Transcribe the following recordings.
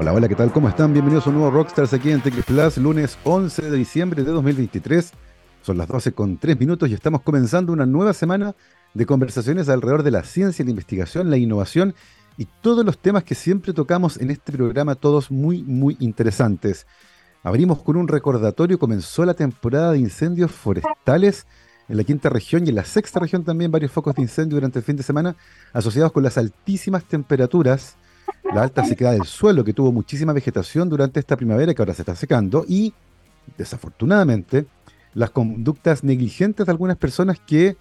Hola, hola, ¿qué tal? ¿Cómo están? Bienvenidos a un nuevo Rockstars aquí en TX Plus, lunes 11 de diciembre de 2023. Son las 12 con 3 minutos y estamos comenzando una nueva semana de conversaciones alrededor de la ciencia, la investigación, la innovación y todos los temas que siempre tocamos en este programa, todos muy, muy interesantes. Abrimos con un recordatorio, comenzó la temporada de incendios forestales en la quinta región y en la sexta región también varios focos de incendio durante el fin de semana asociados con las altísimas temperaturas la alta sequedad del suelo, que tuvo muchísima vegetación durante esta primavera que ahora se está secando, y desafortunadamente las conductas negligentes de algunas personas que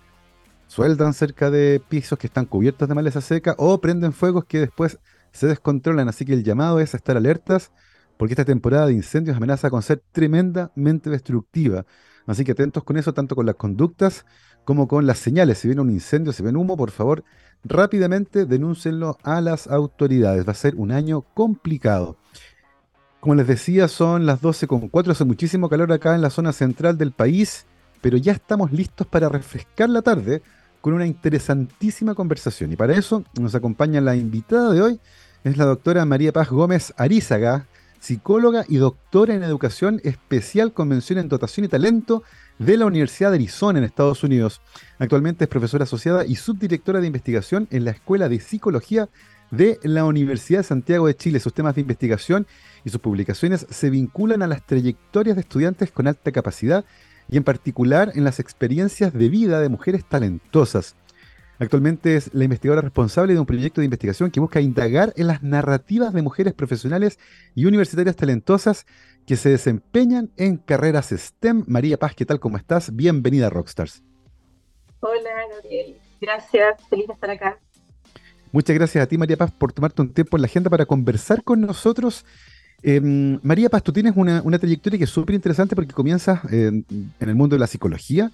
sueldan cerca de pisos que están cubiertos de maleza seca o prenden fuegos que después se descontrolan. Así que el llamado es a estar alertas porque esta temporada de incendios amenaza con ser tremendamente destructiva. Así que atentos con eso, tanto con las conductas como con las señales. Si viene un incendio, si ven humo, por favor, rápidamente denúncienlo a las autoridades. Va a ser un año complicado. Como les decía, son las 12.4, hace muchísimo calor acá en la zona central del país, pero ya estamos listos para refrescar la tarde con una interesantísima conversación. Y para eso nos acompaña la invitada de hoy, es la doctora María Paz Gómez Arizaga, psicóloga y doctora en educación especial con mención en dotación y talento de la Universidad de Arizona en Estados Unidos. Actualmente es profesora asociada y subdirectora de investigación en la Escuela de Psicología de la Universidad de Santiago de Chile. Sus temas de investigación y sus publicaciones se vinculan a las trayectorias de estudiantes con alta capacidad y en particular en las experiencias de vida de mujeres talentosas. Actualmente es la investigadora responsable de un proyecto de investigación que busca indagar en las narrativas de mujeres profesionales y universitarias talentosas que se desempeñan en carreras STEM. María Paz, ¿qué tal? ¿Cómo estás? Bienvenida a Rockstars. Hola, Gabriel. Gracias, feliz de estar acá. Muchas gracias a ti, María Paz, por tomarte un tiempo en la agenda para conversar con nosotros. Em, María Paz, tú tienes una, trayectoria que es súper interesante porque comienzas en el mundo de la psicología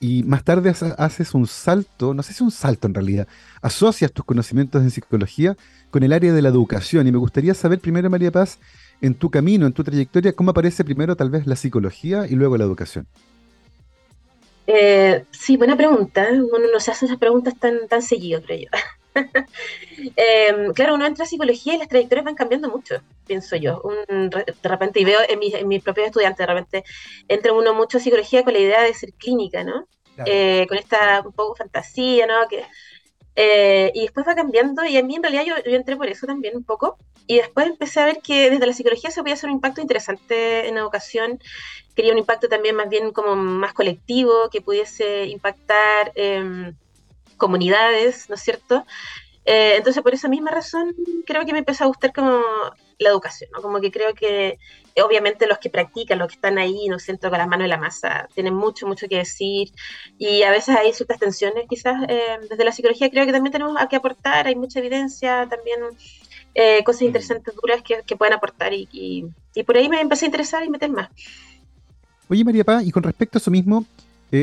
y más tarde haces un salto, no sé si un salto en realidad, asocias tus conocimientos en psicología con el área de la educación. Y me gustaría saber primero, María Paz, en tu camino, en tu trayectoria, ¿cómo aparece primero tal vez la psicología y luego la educación? Eh, sí, buena pregunta. Uno no se hace esas preguntas tan, tan seguido, creo yo. Em, claro, uno entra a psicología y las trayectorias van cambiando mucho, pienso yo. de repente, y veo en, mis, en propios estudiantes, de repente entra uno mucho a psicología con la idea de ser clínica, ¿no? Eh, con esta un poco fantasía, ¿no? Que eh, y después va cambiando, y a mí en realidad yo, yo, entré por eso también un poco, y después empecé a ver que desde la psicología se podía hacer un impacto interesante en educación, quería un impacto también más bien como más colectivo, que pudiese impactar eh, comunidades, ¿no es cierto? Eh, entonces, por esa misma razón, creo que me empezó a gustar como la educación, ¿no? Como que creo que eh, obviamente los que practican, los que están ahí, no siento con las manos en la masa, tienen mucho, mucho que decir y a veces hay ciertas tensiones quizás eh, desde la psicología creo que también tenemos que aportar, hay mucha evidencia, también cosas mm. interesantes, duras que, pueden aportar y, y, por ahí me empecé a interesar y meter más. Oye María Paz, y con respecto a eso mismo,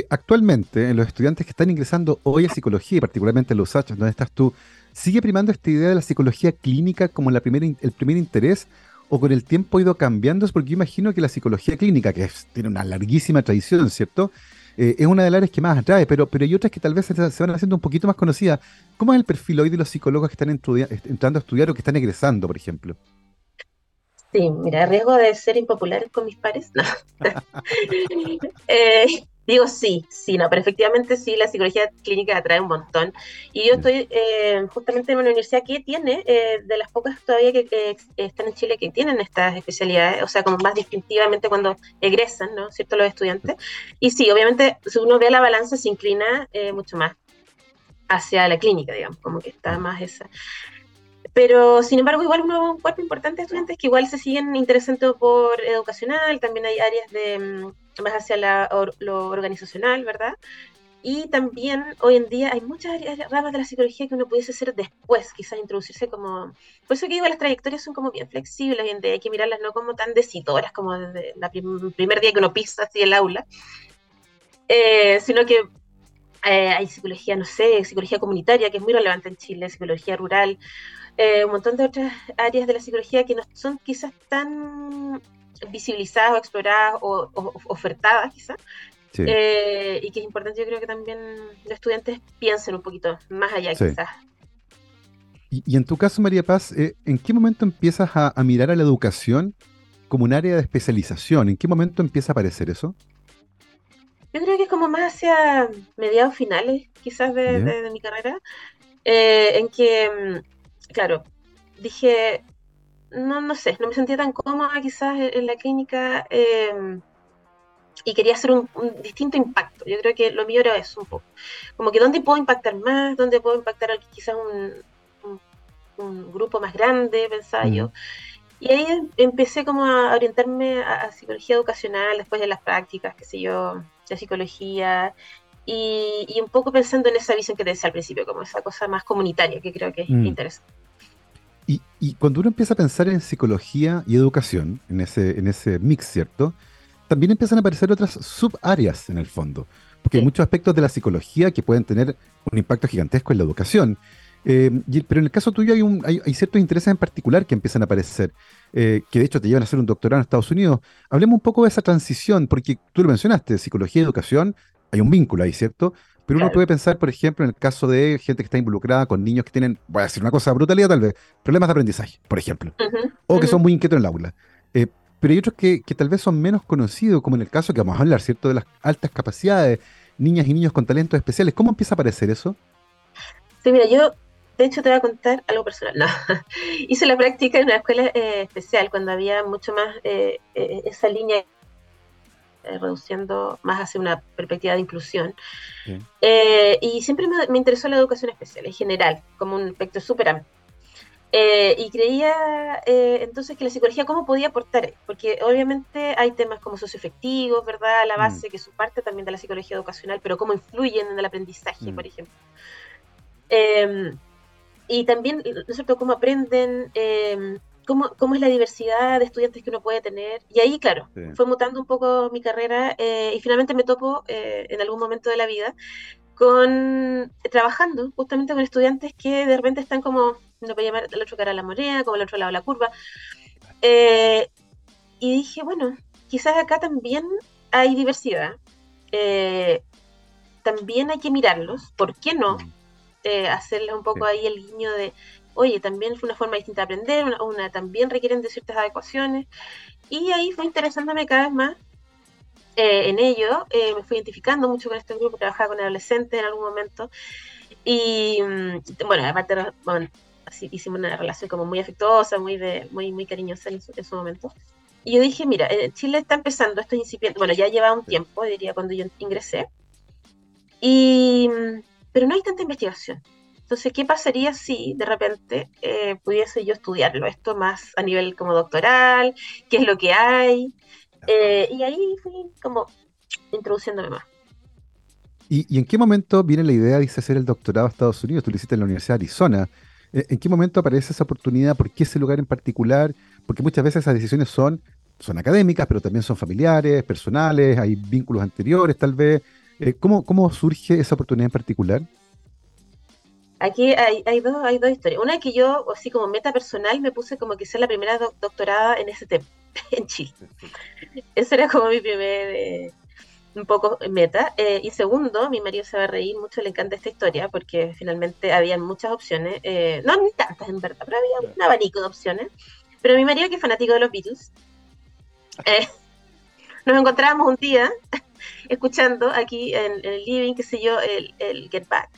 actualmente en los estudiantes que están ingresando hoy a psicología y particularmente en los H, donde estás tú, ¿Sigue primando esta idea de la psicología clínica como el primer interés o con el tiempo ha ido cambiando? Porque yo imagino que la psicología clínica, que tiene una larguísima tradición, ¿cierto? Eh, es una de las áreas que más atrae, pero, pero hay otras que tal vez se, van haciendo un poquito más conocidas. ¿Cómo es el perfil hoy de los psicólogos que están entrando a estudiar o que están egresando, por ejemplo? Sí, mira, riesgo de ser impopulares con mis pares. No. eh, Digo sí, sí, no, pero efectivamente sí, la psicología clínica atrae un montón. Y yo estoy eh, justamente en una universidad que tiene, eh, de las pocas todavía que, están en Chile que tienen estas especialidades, o sea, como más distintivamente cuando egresan, ¿no? ¿Cierto? Los estudiantes. Y sí, obviamente, si uno ve la balanza, se inclina eh, mucho más hacia la clínica, digamos, como que está más esa. Pero, sin embargo, igual un cuerpo importante de estudiantes que igual se siguen interesando por educacional, también hay áreas de mm, más hacia lo organizacional, ¿verdad? Y también hoy en día hay muchas ramas de la psicología que uno pudiese hacer después, quizás introducirse como... Por eso que digo, las trayectorias son como bien flexibles y hay que mirarlas no como tan decidoras como desde el primer día que uno pisa así el aula, eh, sino que eh, hay psicología, no sé, psicología comunitaria, que es muy relevante en Chile, psicología rural, eh, un montón de otras áreas de la psicología que no son quizás tan visibilizadas o exploradas o, ofertadas quizás. Eh, y que es importante, yo creo que también los estudiantes piensen un poquito más allá quizás. Y, en tu caso, María Paz, eh, ¿en qué momento empiezas a, mirar a la educación como un área de especialización? ¿En qué momento empieza a aparecer eso? Yo creo que es como más hacia mediados finales, quizás, de, mi carrera, eh, en que, mm, claro, dije, no, no sé, no me sentía tan cómoda quizás en, la clínica em, y quería hacer un, distinto impacto. Yo creo que lo mío era eso un poco. Como que dónde puedo impactar más, dónde puedo impactar quizás un, un, grupo más grande, pensaba yo. Y ahí empecé como a orientarme a, psicología educacional, después de las prácticas, qué sé yo, de psicología, y, un poco pensando en esa visión que te decía al principio, como esa cosa más comunitaria que creo que es mm. interesante. Y, cuando uno empieza a pensar en psicología y educación, en ese, en ese mix, ¿cierto? También empiezan a aparecer otras subáreas en el fondo, porque hay muchos aspectos de la psicología que pueden tener un impacto gigantesco en la educación. Eh, pero en el caso tuyo hay, un, hay, ciertos intereses en particular que empiezan a aparecer, eh, que de hecho te llevan a hacer un doctorado en Estados Unidos. Hablemos un poco de esa transición, porque tú lo mencionaste, psicología y educación, hay un vínculo ahí, ¿cierto? Pero uno puede pensar, por ejemplo, en el caso de gente que está involucrada con niños que tienen, voy a decir una cosa brutalidad tal vez, problemas de aprendizaje, por ejemplo, o que son muy inquietos en el aula. Eh, pero hay otros que, tal vez son menos conocidos, como en el caso que vamos a hablar, ¿cierto? De las altas capacidades, niñas y niños con talentos especiales. ¿Cómo empieza a aparecer eso? Sí, mira, yo de hecho te voy a contar algo personal. No, hice la práctica en una escuela eh, especial cuando había mucho más eh, esa línea eh, reduciendo más hacia una perspectiva de inclusión. Eh, y siempre me, interesó la educación especial en general, como un aspecto súper amplio. Eh, y creía entonces que la psicología, ¿cómo podía aportar? Porque obviamente hay temas como socioefectivos, ¿verdad? La base, mm. que es su parte también de la psicología educacional, pero cómo influyen en el aprendizaje, mm. por ejemplo. Em, y también, ¿no es cierto?, cómo aprenden em, cómo, cómo, es la diversidad de estudiantes que uno puede tener. Y ahí, claro, fue mutando un poco mi carrera eh, y finalmente me topo eh, en algún momento de la vida con trabajando justamente con estudiantes que de repente están como, no puedo llamar el otro cara a la moneda, como el otro lado de la curva. Eh, y dije, bueno, quizás acá también hay diversidad. también hay que mirarlos, ¿por qué no? Mm. hacerles un poco ahí el guiño de oye, también fue una forma distinta de aprender, una, también requieren de ciertas adecuaciones. Y ahí fue interesándome cada vez más eh, en ello. Eh, me fui identificando mucho con este grupo, trabajaba con adolescentes en algún momento. Y mm, bueno, aparte, bueno, así hicimos una relación como muy afectuosa, muy, de, muy, muy cariñosa en su, momento. Y yo dije, mira, eh, Chile está empezando, esto es incipiente, bueno, ya lleva un tiempo, diría, cuando yo ingresé, y, mm, pero no hay tanta investigación. Entonces, ¿qué pasaría si de repente eh, pudiese yo estudiarlo? Esto más a nivel como doctoral, qué es lo que hay. Eh, y ahí fui como introduciéndome más. ¿Y, en qué momento viene la idea de hacer el doctorado a Estados Unidos? Tú lo hiciste en la Universidad de Arizona. Eh, ¿En qué momento aparece esa oportunidad? ¿Por qué ese lugar en particular? Porque muchas veces esas decisiones son, son académicas, pero también son familiares, personales, hay vínculos anteriores tal vez. ¿cómo, ¿Cómo surge esa oportunidad en particular? Aquí hay, hay, dos, hay dos historias. Una es que yo, así como meta personal, me puse como que ser la primera doctorada en ese tema, en Chile. Ese era como mi primer, eh, un poco meta. Eh, y segundo, mi marido se va a reír mucho, le encanta esta historia, porque finalmente había muchas opciones. Eh, no, ni tantas en verdad, pero había un abanico de opciones. Pero mi marido, que es fanático de los Beatles, nos encontrábamos un día escuchando aquí en, el living, qué sé yo, el, el Get Back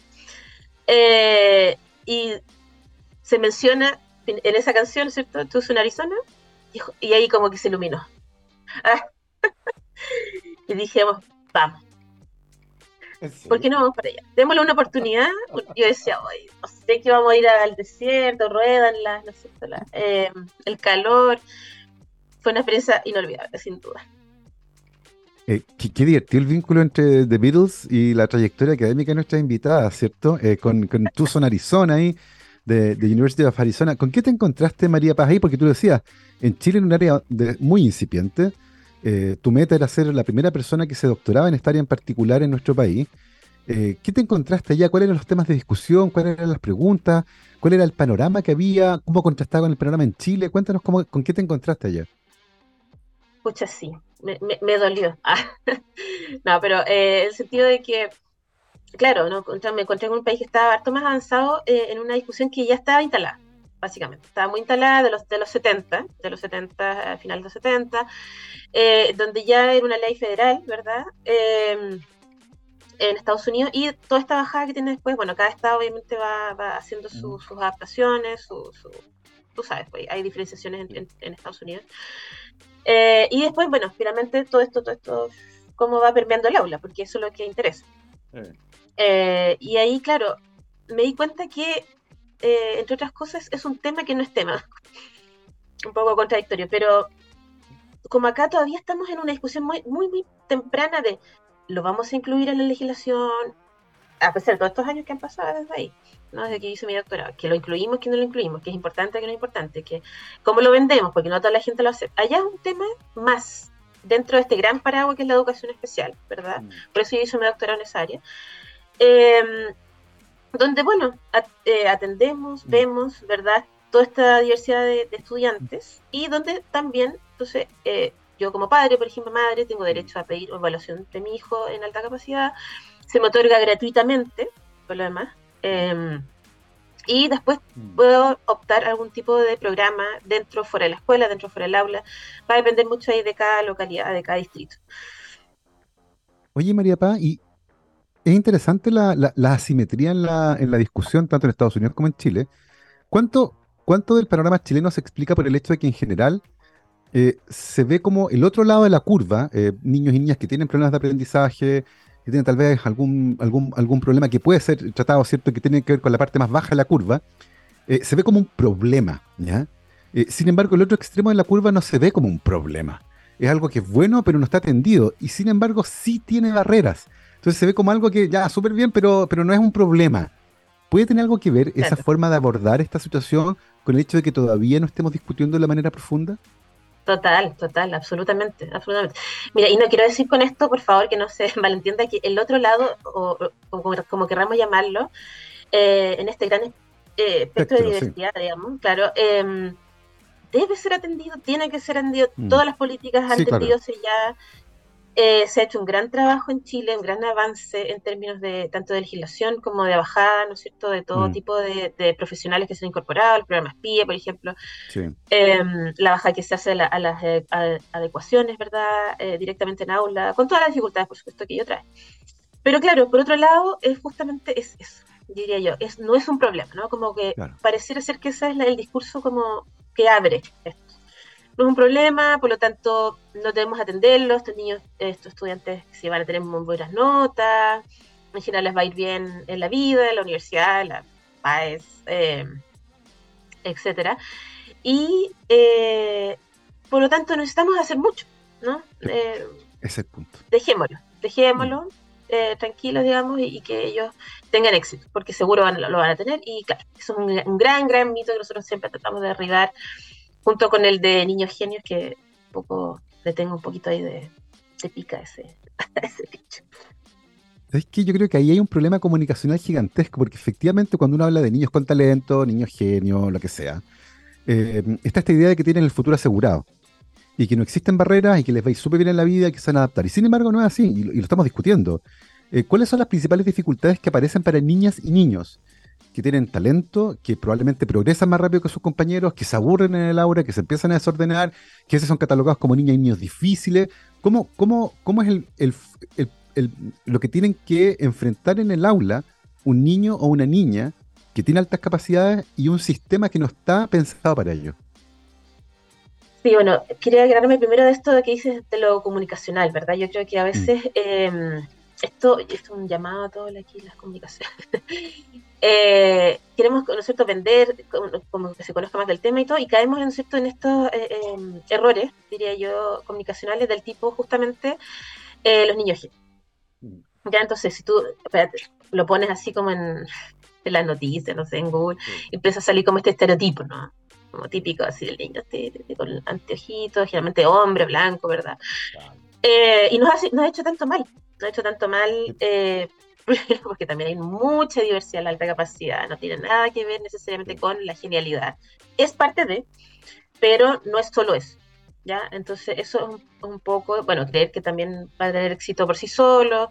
eh, y se menciona en esa canción, ¿cierto? Tú en Arizona. Y, ahí como que se iluminó. y dijimos, vamos. ¿Por qué no vamos para allá? Démosle una oportunidad. Yo decía, no sé que vamos a ir al desierto, ruedan las, no sé, eh, el calor. Fue una experiencia inolvidable, sin duda. Eh, qué, divertido el vínculo entre The Beatles y la trayectoria académica de nuestras invitadas, ¿cierto? Eh, con, con Tucson, Arizona, ahí, de, de, University of Arizona. ¿Con qué te encontraste, María Paz, ahí? Porque tú decías, en Chile, en un área muy incipiente, eh, tu meta era ser la primera persona que se doctoraba en esta área en particular en nuestro país. ¿Qué te encontraste allá? ¿Cuáles eran los temas de discusión? ¿Cuáles eran las preguntas? ¿Cuál era el panorama que había? ¿Cómo contrastaba con el panorama en Chile? Cuéntanos cómo, con qué te encontraste allá. Escucha, sí me, me, dolió. no, pero eh, el sentido de que claro, ¿no? me encontré con un país que estaba harto más avanzado eh, en una discusión que ya estaba instalada, básicamente. Estaba muy instalada de los, de los 70, de los 70, a final de los 70, eh, donde ya era una ley federal, ¿verdad? Em, en Estados Unidos y toda esta bajada que tiene después, bueno, cada estado obviamente va, haciendo sus adaptaciones, su, tú sabes, pues, hay diferenciaciones en, Estados Unidos. Eh, y después, bueno, finalmente todo esto, todo esto, cómo va permeando el aula, porque eso es lo que interesa. Eh, y ahí, claro, me di cuenta que, eh, entre otras cosas, es un tema que no es tema. un poco contradictorio, pero como acá todavía estamos en una discusión muy, muy, muy temprana de lo vamos a incluir en la legislación, a pesar de todos estos años que han pasado desde ahí, ¿no? desde que hice mi doctorado, que lo incluimos, que no lo incluimos, que es importante, que no es importante, que cómo lo vendemos, porque no toda la gente lo hace. Allá es un tema más dentro de este gran paraguas que es la educación especial, ¿verdad? Mm. Por eso yo hice mi doctorado en esa área. Em, donde, bueno, eh, atendemos, mm. vemos, ¿verdad? Toda esta diversidad de, estudiantes y donde también, entonces, eh, yo como padre, por ejemplo, madre, tengo derecho a pedir evaluación de mi hijo en alta capacidad, se me otorga gratuitamente, por lo demás. Em, y después mm. puedo optar algún tipo de programa dentro, fuera de la escuela, dentro, fuera del aula. Va a depender mucho ahí de cada localidad, de cada distrito. Oye, María Paz, y es interesante la, asimetría en la, en la, discusión, tanto en Estados Unidos como en Chile. ¿Cuánto, ¿Cuánto del panorama chileno se explica por el hecho de que en general eh, se ve como el otro lado de la curva, eh, niños y niñas que tienen problemas de aprendizaje, que tienen tal vez algún, algún, algún problema que puede ser tratado, ¿cierto? Que tiene que ver con la parte más baja de la curva, eh, se ve como un problema, ¿ya? sin embargo, el otro extremo de la curva no se ve como un problema. Es algo que es bueno, pero no está atendido. Y sin embargo, sí tiene barreras. Entonces se ve como algo que ya, súper bien, pero, pero no es un problema. ¿Puede tener algo que ver esa forma de abordar esta situación con el hecho de que todavía no estemos discutiendo de la manera profunda? Total, total, absolutamente, absolutamente. Mira, y no quiero decir con esto, por favor, que no se malentienda que el otro lado, o, como, querramos llamarlo, eh, en este gran eh, espectro de diversidad, digamos, claro, em, debe ser atendido, tiene que ser atendido, mm. todas las políticas han atendido ya eh, se ha hecho un gran trabajo en Chile, un gran avance en términos de tanto de legislación como de bajada, ¿no es cierto?, de todo mm. tipo de, profesionales que se han incorporado, el programa PIE, por ejemplo, em, la baja que se hace a, las eh, adecuaciones, ¿verdad?, eh, directamente en aula, con todas las dificultades, por supuesto, que ello trae. Pero claro, por otro lado, es justamente es eso, diría yo, es, no es un problema, ¿no? Como que pareciera ser que ese es el discurso como que abre esto no es un problema, por lo tanto no debemos atenderlo, estos niños, estos estudiantes si van a tener muy buenas notas, en general les va a ir bien en la vida, en la universidad, en la PAES, eh, etcétera. Y eh, por lo tanto necesitamos hacer mucho, ¿no? Eh, Ese punto. Dejémoslo, dejémoslo. Mm. Eh, tranquilos, digamos, y, que ellos tengan éxito, porque seguro van, lo, van a tener. Y claro, es un, un, gran, gran mito que nosotros siempre tratamos de derribar junto con el de Niños Genios, que un poco le tengo un poquito ahí de, pica ese, bicho. Es que yo creo que ahí hay un problema comunicacional gigantesco, porque efectivamente cuando uno habla de niños con talento, niños genios, lo que sea, eh, está esta idea de que tienen el futuro asegurado y que no existen barreras y que les va a ir súper bien en la vida y que se van a adaptar. Y sin embargo no es así, y lo, estamos discutiendo. Eh, ¿Cuáles son las principales dificultades que aparecen para niñas y niños? Que tienen talento, que probablemente progresan más rápido que sus compañeros, que se aburren en el aula, que se empiezan a desordenar, que a veces son catalogados como niñas y niños difíciles. ¿Cómo, cómo, cómo es el, lo que tienen que enfrentar en el aula un niño o una niña que tiene altas capacidades y un sistema que no está pensado para ello? Sí, bueno, quería agregarme primero de esto de que dices de lo comunicacional, ¿verdad? Yo creo que a veces mm. em, esto, es un llamado a todas aquí las comunicaciones. Eh, queremos, ¿no es cierto?, vender, como, que se conozca más del tema y todo, y caemos, ¿no cierto?, en estos eh, em, errores, diría yo, comunicacionales del tipo justamente eh, los niños mm. Ya, entonces, si tú lo pones así como en, en las noticias, no sé, en Google, empieza a salir como este estereotipo, ¿no? Como típico así del niño este, con anteojitos, generalmente hombre, blanco, ¿verdad? Y nos, nos ha hecho tanto mal, no ha hecho tanto mal, eh, porque también hay mucha diversidad en la alta capacidad, no tiene nada que ver necesariamente con la genialidad. Es parte de, pero no es solo eso. ¿ya? Entonces, eso es un, poco, bueno, creer que también va a tener éxito por sí solo,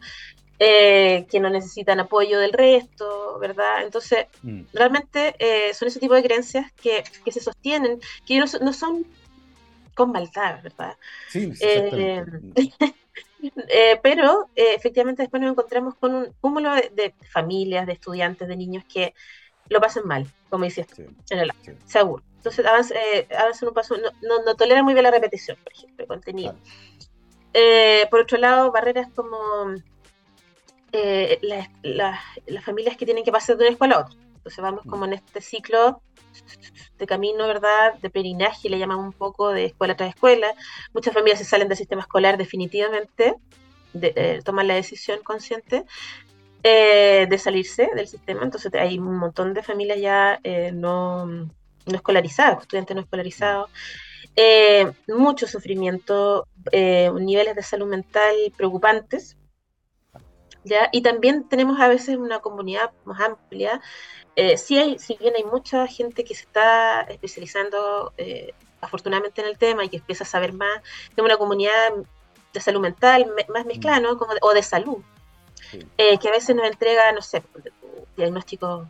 eh, que no necesitan apoyo del resto, ¿verdad? Entonces, mm. realmente eh, son ese tipo de creencias que, se sostienen, que no, no, son con maldad, ¿verdad? Sí, eh, pero efectivamente después nos encontramos con un cúmulo de, familias, de estudiantes, de niños que lo pasan mal, como dices en el seguro. Entonces avanzan, un paso, no, no, toleran muy bien la repetición, por ejemplo, el contenido. por otro lado, barreras como eh, las familias que tienen que pasar de una escuela a otra. Entonces vamos mm. como en este ciclo de camino, ¿verdad? De perinaje, le llamamos un poco de escuela tras escuela. Muchas familias se salen del sistema escolar definitivamente, de, eh, toman la decisión consciente eh, de salirse del sistema. Entonces hay un montón de familias ya no, no, escolarizadas, estudiantes no escolarizados. mucho sufrimiento, niveles de salud mental preocupantes, y también tenemos a veces una comunidad más amplia. Eh, sí hay, si bien hay mucha gente que se está especializando eh, afortunadamente en el tema y que empieza a saber más, tenemos una comunidad de salud mental más mezclada, ¿no? Como o de salud, eh, que a veces nos entrega, no sé, diagnósticos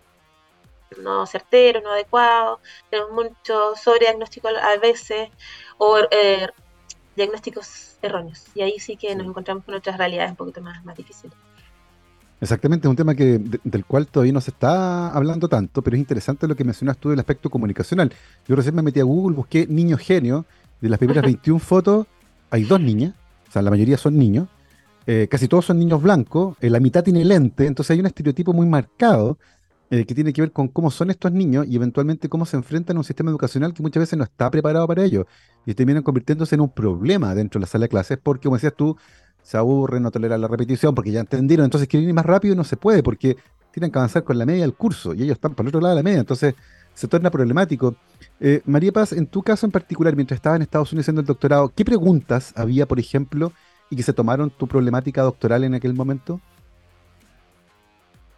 no certeros, no adecuados, tenemos muchos diagnósticos a veces, o diagnósticos erróneos. Y ahí sí que nos encontramos con otras realidades un poquito más, más difíciles. Exactamente, es un tema que, del cual todavía no se está hablando tanto, pero es interesante lo que mencionas tú del aspecto comunicacional. Yo recién me metí a Google, busqué niño genio, de las primeras 21 fotos hay dos niñas, o sea, la mayoría son niños, eh, casi todos son niños blancos, eh, la mitad tiene lente, entonces hay un estereotipo muy marcado eh, que tiene que ver con cómo son estos niños y eventualmente cómo se enfrentan a un sistema educacional que muchas veces no está preparado para ello y terminan convirtiéndose en un problema dentro de la sala de clases porque, como decías tú, se aburren, no toleran la repetición porque ya entendieron, entonces quieren ir más rápido y no se puede porque tienen que avanzar con la media del curso y ellos están por el otro lado de la media, entonces se torna problemático. Eh, María Paz, en tu caso en particular, mientras estabas en Estados Unidos haciendo el doctorado, ¿qué preguntas había, por ejemplo, y que se tomaron tu problemática doctoral en aquel momento?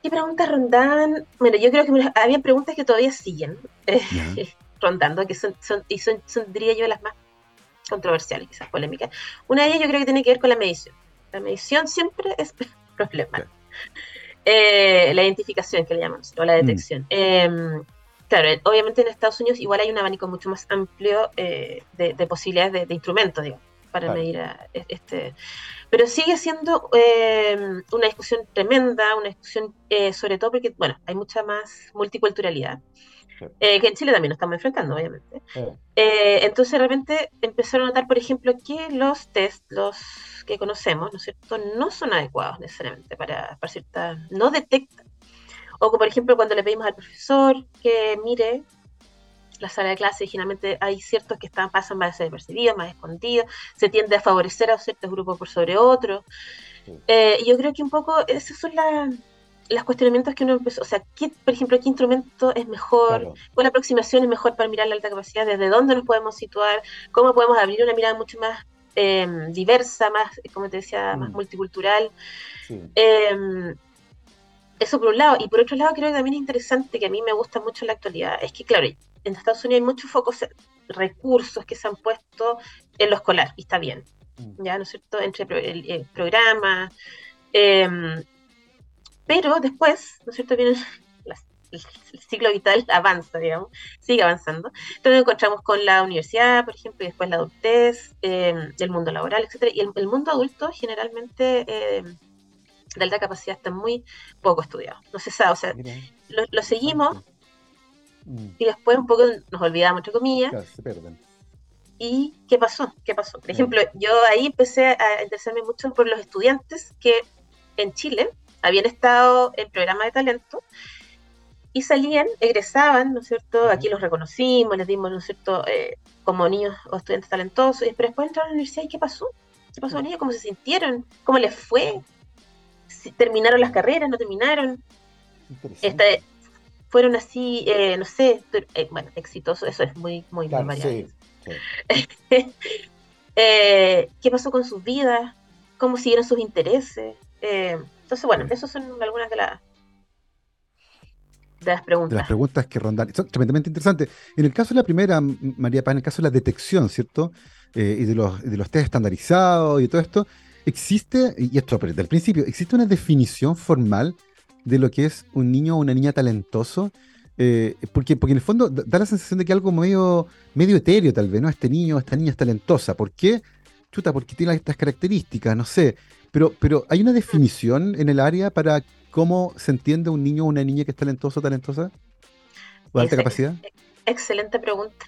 ¿Qué preguntas rondaban? Bueno, yo creo que había preguntas que todavía siguen eh, rondando, que son, son y son, son, diría yo, las más controversiales, quizás polémicas. Una de ellas yo creo que tiene que ver con la medición. La medición siempre es problema. Eh, la identificación que le llamamos, o la mm. detección. Em, claro, obviamente en Estados Unidos igual hay un abanico mucho más amplio eh, de, posibilidades de, instrumentos, digamos, para medir e, este. Pero sigue siendo em, una discusión tremenda, una discusión eh, sobre todo porque, bueno, hay mucha más multiculturalidad. Eh, que en Chile también nos estamos enfrentando, obviamente. Eh, entonces, de repente empezaron a notar, por ejemplo, que los test, los que conocemos, ¿no es cierto?, no son adecuados necesariamente para, para cierta. no detectan. O, por ejemplo, cuando le pedimos al profesor que mire la sala de clase, generalmente hay ciertos que están, pasan más desapercibidos, más escondidos, se tiende a favorecer a ciertos grupos por sobre otros. Eh, yo creo que un poco esas son las los cuestionamientos que uno empezó, o sea, ¿qué, por ejemplo, qué instrumento es mejor, cuál aproximación es mejor para mirar la alta capacidad, desde dónde nos podemos situar, cómo podemos abrir una mirada mucho más em, diversa, más, como te decía, más mm. multicultural. Em, eso por un lado. Y por otro lado, creo que también es interesante, que a mí me gusta mucho en la actualidad, es que, claro, en Estados Unidos hay muchos focos, recursos que se han puesto en lo escolar, y está bien, mm. ¿ya? ¿No es cierto? Entre el, el programa. Eh, pero después, ¿no es cierto? Viene el, ciclo vital avanza, digamos, sigue avanzando. Entonces nos encontramos con la universidad, por ejemplo, y después la adultez, eh, el mundo laboral, etcétera. Y el, mundo adulto generalmente eh, de alta capacidad está muy poco estudiado. No se sabe, o sea, lo, seguimos mm. y después un poco nos olvidamos, entre comillas. se pierden. ¿Y qué pasó? ¿Qué pasó? Por ejemplo, yo ahí empecé a interesarme mucho por los estudiantes que en Chile habían estado en programa de talento y salían, egresaban, ¿no es cierto? Aquí los reconocimos, les dimos, ¿no es cierto?, eh, como niños o estudiantes talentosos, pero después entraron a la universidad y ¿qué pasó? ¿Qué pasó con ellos? ¿Cómo se sintieron? ¿Cómo les fue? ¿Terminaron las carreras? ¿No terminaron? Este, fueron así, eh, no sé, eh, bueno, exitosos, eso es muy, muy, claro, ¿Qué pasó con sus vidas? ¿Cómo siguieron sus intereses? Entonces, bueno, esas son algunas de las de las preguntas. De las preguntas que rondan. Son tremendamente interesantes. En el caso de la primera, María Paz, en el caso de la detección, ¿cierto? Eh, y de los, de los test estandarizados y todo esto, existe, y esto desde el principio, ¿existe una definición formal de lo que es un niño o una niña talentoso? Eh, porque, porque en el fondo da la sensación de que algo medio, medio etéreo tal vez, ¿no? Este niño, esta niña es talentosa. ¿Por qué? Chuta, porque tiene estas características, no sé. Pero, pero hay una definición en el área para cómo se entiende un niño o una niña que es talentoso o talentosa. ¿O de alta capacidad? Excelente pregunta.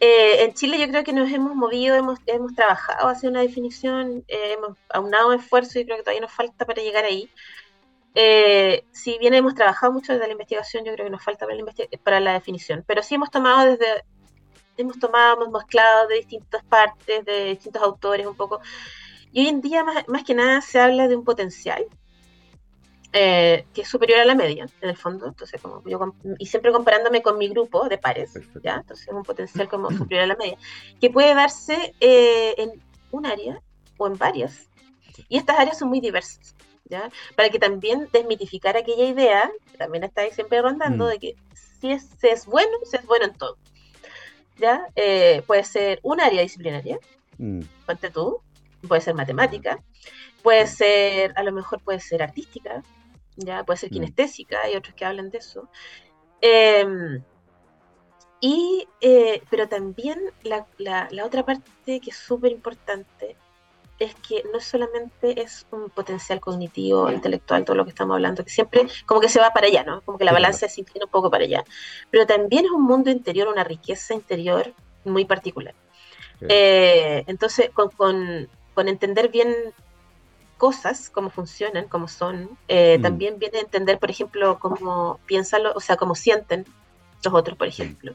Eh, en Chile yo creo que nos hemos movido, hemos, hemos trabajado hacia una definición, eh, hemos aunado esfuerzo y creo que todavía nos falta para llegar ahí. Eh, si bien hemos trabajado mucho desde la investigación, yo creo que nos falta para la, para la definición, pero sí hemos tomado desde, hemos tomado, hemos mezclado de distintas partes, de distintos autores un poco, y hoy en día más, más que nada se habla de un potencial, eh, que es superior a la media, en el fondo. Entonces, como yo, y siempre comparándome con mi grupo de pares, ¿ya? Entonces, es un potencial como superior a la media, que puede darse eh, en un área o en varias. Y estas áreas son muy diversas, ¿ya? Para que también desmitificar aquella idea, que también está ahí siempre rondando, mm. de que si es, si es, bueno, se es bueno en todo. ¿Ya? Eh, puede ser un área disciplinaria, mm. tú, puede ser matemática, puede ser, a lo mejor puede ser artística, ya puede ser mm. kinestésica, hay otros que hablan de eso. Em, y, eh, pero también la, otra parte que es súper importante es que no solamente es un potencial cognitivo, intelectual, todo lo que estamos hablando, que siempre como que se va para allá, ¿no? Como que la balanza se inclina un poco para allá. Pero también es un mundo interior, una riqueza interior muy particular. Eh, entonces, con, con entender bien cosas, cómo funcionan, cómo son, eh, mm. también viene a entender, por ejemplo, cómo piensan, o sea, cómo sienten los otros, por ejemplo.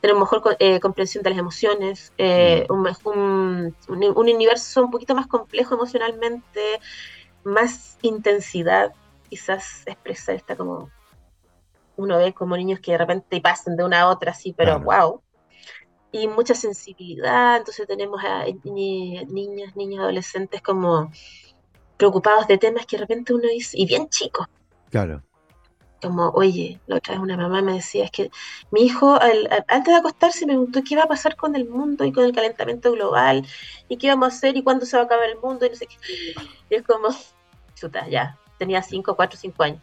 Tener mejor eh, comprensión de las emociones, eh, mm. un, un, universo un poquito más complejo emocionalmente, más intensidad, quizás expresar esta como uno ve como niños que de repente pasan de una a otra así, pero wow. Y mucha sensibilidad, entonces tenemos a niñas, niños, adolescentes como preocupados de temas que de repente uno dice, y bien chicos. Claro. Como, oye, la otra vez una mamá me decía, es que mi hijo antes de acostarse me preguntó qué iba a pasar con el mundo y con el calentamiento global, y qué vamos a hacer y cuándo se va a acabar el mundo, y no sé qué. Y es como, chuta, ya, tenía 5, 4, 5 años.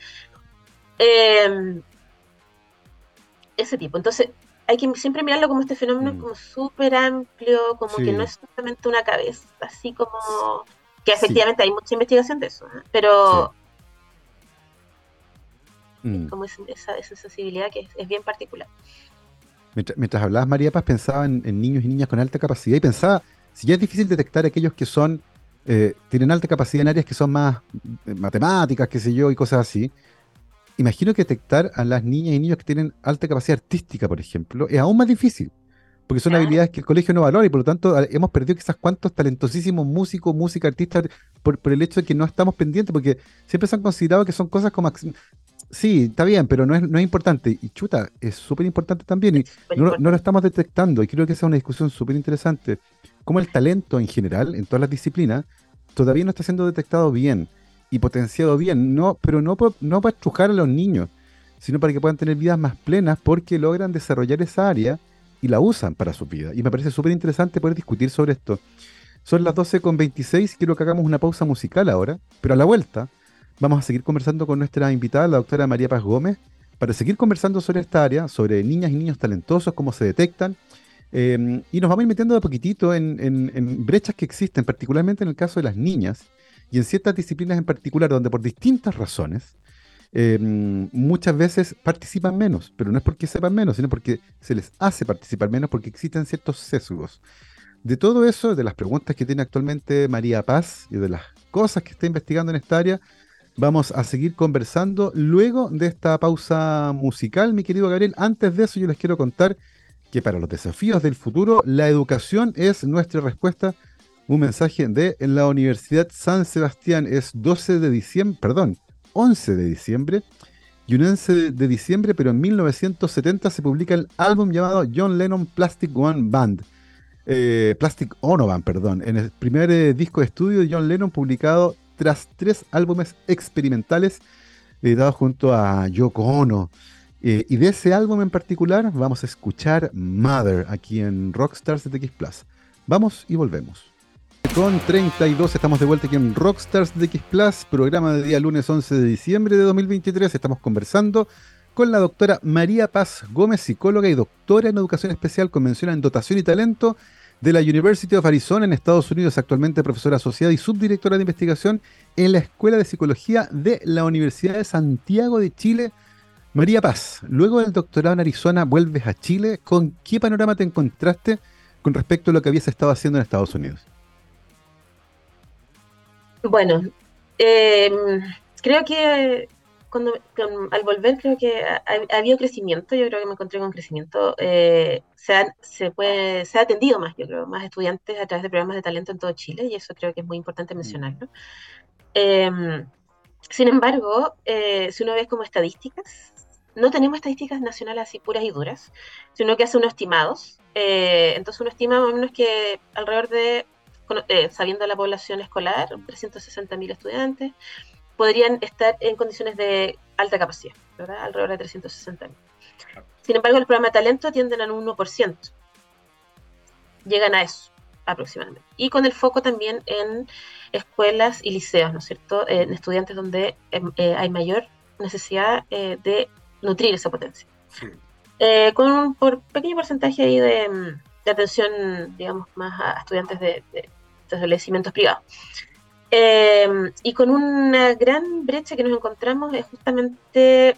Em, ese tipo. Entonces, hay que siempre mirarlo como este fenómeno mm. como súper amplio, como que no es solamente una cabeza, así como que efectivamente hay mucha investigación de eso, ¿eh? pero mm. como esa, esa, sensibilidad que es, bien particular. Mientras, hablabas, María Paz, pensaba en, niños y niñas con alta capacidad y pensaba, si ya es difícil detectar aquellos que son, eh, tienen alta capacidad en áreas que son más eh, matemáticas, qué sé yo, y cosas así, imagino que detectar a las niñas y niños que tienen alta capacidad artística, por ejemplo, es aún más difícil porque son habilidades que el colegio no valora y por lo tanto hemos perdido quizás cuantos talentosísimos músicos, música, artistas por, el hecho de que no estamos pendientes, porque siempre se han considerado que son cosas como... Sí, está bien, pero no es, no es importante. Y chuta, es súper importante también. Y no, lo estamos detectando. Y creo que esa es una discusión súper interesante. Cómo el talento en general, en todas las disciplinas, todavía no está siendo detectado bien y potenciado bien. No, pero no, no para estrujar a los niños, sino para que puedan tener vidas más plenas porque logran desarrollar esa área y la usan para su vida. Y me parece súper interesante poder discutir sobre esto. Son las 12.26, quiero que hagamos una pausa musical ahora, pero a la vuelta vamos a seguir conversando con nuestra invitada, la doctora María Paz Gómez, para seguir conversando sobre esta área, sobre niñas y niños talentosos, cómo se detectan, em, y nos vamos a ir metiendo de poquitito en, brechas que existen, particularmente en el caso de las niñas, y en ciertas disciplinas en particular, donde por distintas razones, Em, muchas veces participan menos, pero no es porque sepan menos, sino porque se les hace participar menos porque existen ciertos sesgos. De todo eso, de las preguntas que tiene actualmente María Paz y de las cosas que está investigando en esta área, vamos a seguir conversando luego de esta pausa musical, mi querido Gabriel. Antes de eso, yo les quiero contar que para los desafíos del futuro, la educación es nuestra respuesta. Un mensaje de la Universidad San Sebastián es 12 de diciembre, perdón, 11 de diciembre. Y un 11 de diciembre, pero en 1970 se publica el álbum llamado John Lennon Plastic One Band. Eh, Plastic Ono Band, perdón. En el primer eh, disco de estudio de John Lennon publicado tras tres álbumes experimentales editados junto a Yoko Ono. Eh, y de ese álbum en particular vamos a escuchar Mother aquí en Rockstars TX Plus. Vamos y volvemos. con 32. Estamos de vuelta aquí en Rockstars de X Plus, programa de día lunes 11 de diciembre de 2023. Estamos conversando con la doctora María Paz Gómez, psicóloga y doctora en educación especial con en dotación y talento de la University of Arizona en Estados Unidos, actualmente profesora asociada y subdirectora de investigación en la Escuela de Psicología de la Universidad de Santiago de Chile. María Paz, luego del doctorado en Arizona, vuelves a Chile. ¿Con qué panorama te encontraste con respecto a lo que habías estado haciendo en Estados Unidos? Bueno, eh, creo que cuando al volver creo que ha, habido crecimiento, yo creo que me encontré con crecimiento. Eh, se, ha, se, puede, se ha atendido más, yo creo, más estudiantes a través de programas de talento en todo Chile y eso creo que es muy importante mm. mencionarlo. Em, sin embargo, eh, si uno ve como estadísticas, no tenemos estadísticas nacionales así puras y duras, sino que hace unos estimados. entonces uno estima más o menos que alrededor de eh, sabiendo la población escolar, 360.000 estudiantes, podrían estar en condiciones de alta capacidad, ¿verdad? Alrededor de 360.000. Sin embargo, el programa de talento tienden al 1%. Llegan a eso aproximadamente. Y con el foco también en escuelas y liceos, ¿no es cierto? En estudiantes donde em, eh, hay mayor necesidad eh, de nutrir esa potencia. con un por, pequeño porcentaje ahí de, atención, digamos, más a estudiantes de, establecimientos privados. Eh, y con una gran brecha que nos encontramos es justamente,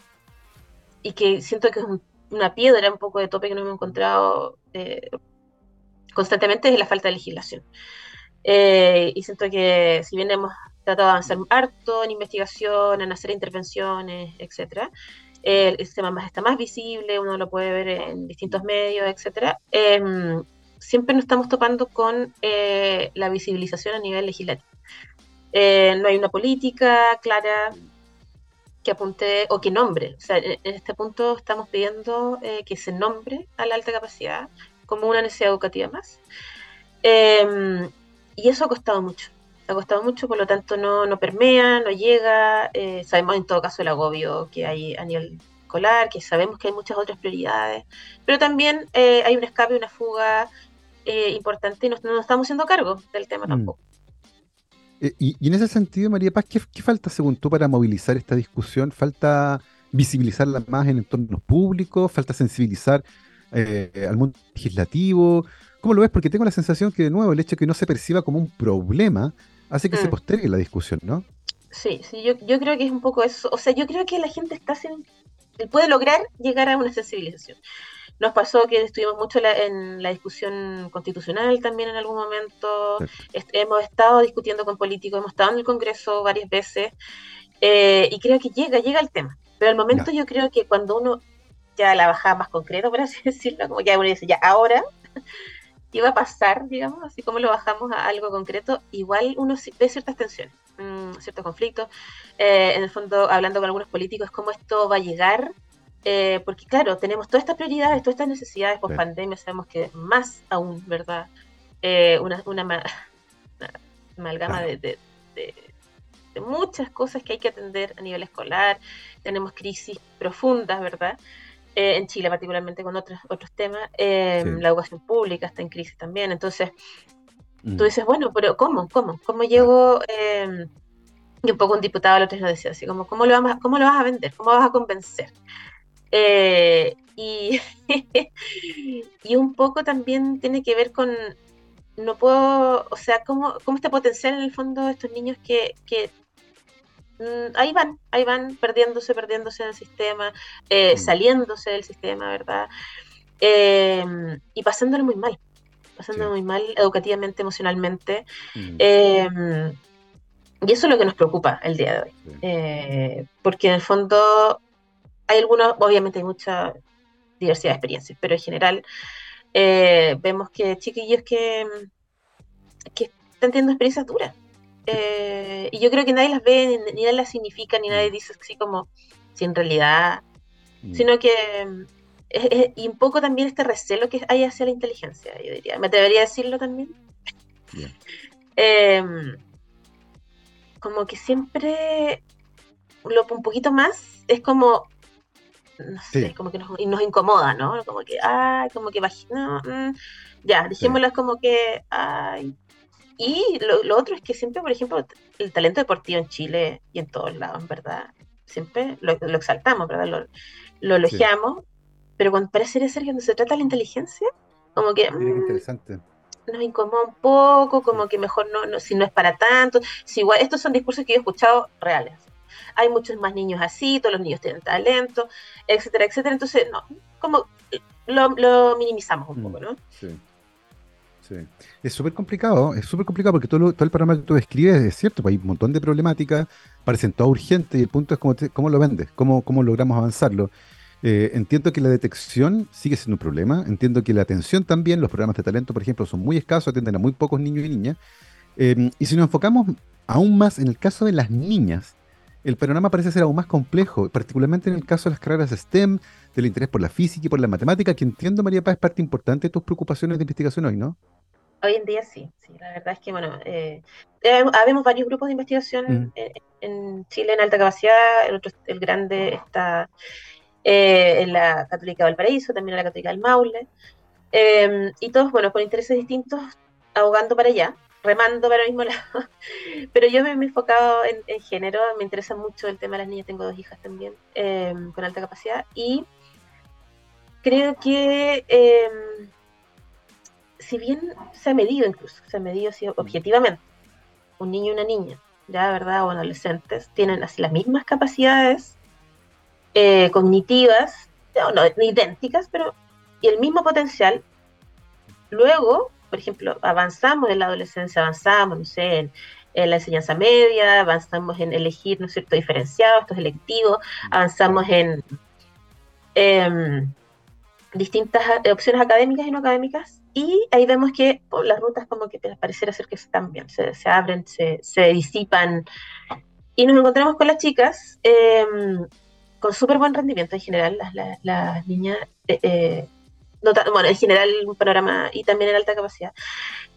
y que siento que es una piedra, un poco de tope que nos hemos encontrado eh, constantemente, es la falta de legislación. Eh, y siento que si bien hemos tratado de avanzar harto en investigación, en hacer intervenciones, etcétera, el, sistema más está más visible, uno lo puede ver en distintos medios, etcétera siempre nos estamos topando con eh, la visibilización a nivel legislativo. Eh, no hay una política clara que apunte o que nombre. O sea, en este punto estamos pidiendo eh, que se nombre a la alta capacidad como una necesidad educativa más. Em, y eso ha costado mucho. Ha costado mucho, por lo tanto no, no permea, no llega. sabemos en todo caso el agobio que hay a nivel escolar, que sabemos que hay muchas otras prioridades, pero también hay un escape, una fuga eh, importante y no, estamos haciendo cargo del tema mm. tampoco. Eh, y, en ese sentido, María Paz, ¿qué, falta según tú para movilizar esta discusión? ¿Falta visibilizarla más en entornos públicos? ¿Falta sensibilizar eh, al mundo legislativo? ¿Cómo lo ves? Porque tengo la sensación que, de nuevo, el hecho de que no se perciba como un problema hace que se mm. postergue la discusión, ¿no? Sí, sí, yo, yo creo que es un poco eso. O sea, yo creo que la gente está sin, puede lograr llegar a una sensibilización. Nos pasó que estuvimos mucho en la discusión constitucional también en algún momento. hemos estado discutiendo con políticos, hemos estado en el Congreso varias veces eh, y creo que llega, llega el tema. Pero al momento yo creo que cuando uno ya la bajaba más concreto, por así decirlo, como ya uno dice, ya ahora, iba a pasar, digamos, así como lo bajamos a algo concreto, igual uno ve ciertas tensiones, mm, ciertos conflictos. Eh, en el fondo, hablando con algunos políticos, cómo esto va a llegar eh, porque claro, tenemos todas estas prioridades, todas estas necesidades post pandemia, sabemos que más aún, ¿verdad? Eh, una, una, amalgama de, muchas cosas que hay que atender a nivel escolar, tenemos crisis profundas, ¿verdad? Eh, en Chile particularmente con otros, otros temas, la educación pública está en crisis también, entonces tú mm. dices, bueno, pero ¿cómo? ¿Cómo? ¿Cómo llego? y un poco un diputado el otro nos decía así, como, ¿cómo lo, vamos, ¿cómo lo vas a vender? ¿Cómo vas a convencer? Eh, y, y un poco también tiene que ver con, no puedo, o sea, cómo, cómo este potencial en el fondo estos niños que, que mm, ahí van, ahí van perdiéndose, perdiéndose en el sistema, eh, mm. saliéndose del sistema, ¿verdad? Em, y pasándolo muy mal, pasándolo muy mal educativamente, emocionalmente. Mm. Y eso es lo que nos preocupa el día de hoy. Eh, porque en el fondo hay algunos, obviamente hay mucha diversidad de experiencias, pero en general eh, vemos que chiquillos que, que están teniendo experiencias duras. Eh, y yo creo que nadie las ve, ni, nadie las significa, ni nadie dice así como si en realidad, mm. sino que y un poco también este recelo que hay hacia la inteligencia, yo diría. Me atrevería a decirlo también. Em, como que siempre lo un poquito más es como no sé, como que nos, nos, incomoda, ¿no? Como que, ay, como que no, mm, ya, dejémoslo como que, ay, y lo, otro es que siempre, por ejemplo, el talento deportivo en Chile y en todos lados, ¿verdad? Siempre lo, exaltamos, ¿verdad? Lo, elogiamos, pero cuando parece ser que cuando se trata de la inteligencia, como que... Mm, interesante nos incomoda un poco, como que mejor no, no, si no es para tanto. Si igual, estos son discursos que yo he escuchado reales. Hay muchos más niños así, todos los niños tienen talento, etcétera, etcétera. Entonces, no, como lo, minimizamos un poco, ¿no? Sí. Sí. Es súper complicado, es súper complicado porque todo, todo el programa que tú describes es cierto, pues hay un montón de problemáticas, parecen todas urgentes y el punto es cómo, cómo lo vendes, cómo, cómo logramos avanzarlo. Eh, entiendo que la detección sigue siendo un problema, entiendo que la atención también, los programas de talento, por ejemplo, son muy escasos, atienden a muy pocos niños y niñas. Em, y si nos enfocamos aún más en el caso de las niñas, el panorama parece ser aún más complejo, particularmente en el caso de las carreras STEM, del interés por la física y por la matemática, que entiendo, María Paz, es parte importante de tus preocupaciones de investigación hoy, ¿no? Hoy en día sí, sí, la verdad es que, bueno, eh, eh habemos varios grupos de investigación mm. en, Chile en alta capacidad, el, otro, el grande está eh, en la Católica de Valparaíso, también en la Católica del Maule, y todos, bueno, con intereses distintos, abogando para allá, remando para el mismo lado. Pero yo me, he enfocado en, género, me interesa mucho el tema de las niñas, tengo dos hijas también em, con alta capacidad, y creo que em, si bien se ha medido incluso, se ha medido objetivamente, un niño y una niña, ya, ¿verdad? O adolescentes, tienen así las mismas capacidades eh, cognitivas, no, idénticas, pero y el mismo potencial. Luego, por ejemplo, avanzamos en la adolescencia, avanzamos, no sé, en, la enseñanza media, avanzamos en elegir, ¿no es cierto?, diferenciados, estos electivos, avanzamos en em, distintas opciones académicas y no académicas, y ahí vemos que oh, las rutas como que pareciera ser que están bien, se, se abren, se, se, disipan, y nos encontramos con las chicas em, con súper buen rendimiento en general, las, niñas, eh, eh, bueno, en general un panorama y también en alta capacidad.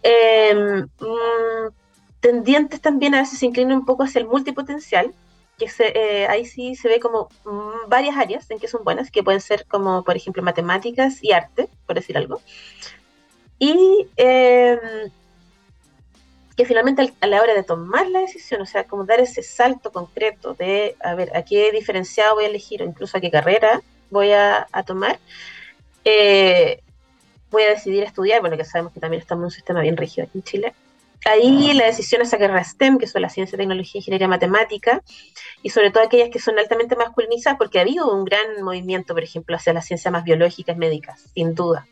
Em, mm, tendientes también a veces se inclinan un poco hacia el multipotencial, que eh, ahí sí se ve como mm, varias áreas en que son buenas, que pueden ser como, por ejemplo, matemáticas y arte, por decir algo. Y em, que finalmente a la hora de tomar la decisión, o sea, como dar ese salto concreto de, a ver, a qué diferenciado voy a elegir o incluso a qué carrera voy a, tomar, eh, voy a decidir estudiar, bueno, que sabemos que también estamos en un sistema bien rígido aquí en Chile. Ahí la decisión es a carrera STEM, que son la ciencia, tecnología, ingeniería, matemática, y sobre todo aquellas que son altamente masculinizadas, porque ha habido un gran movimiento, por ejemplo, hacia las ciencias más biológicas, médicas, sin duda,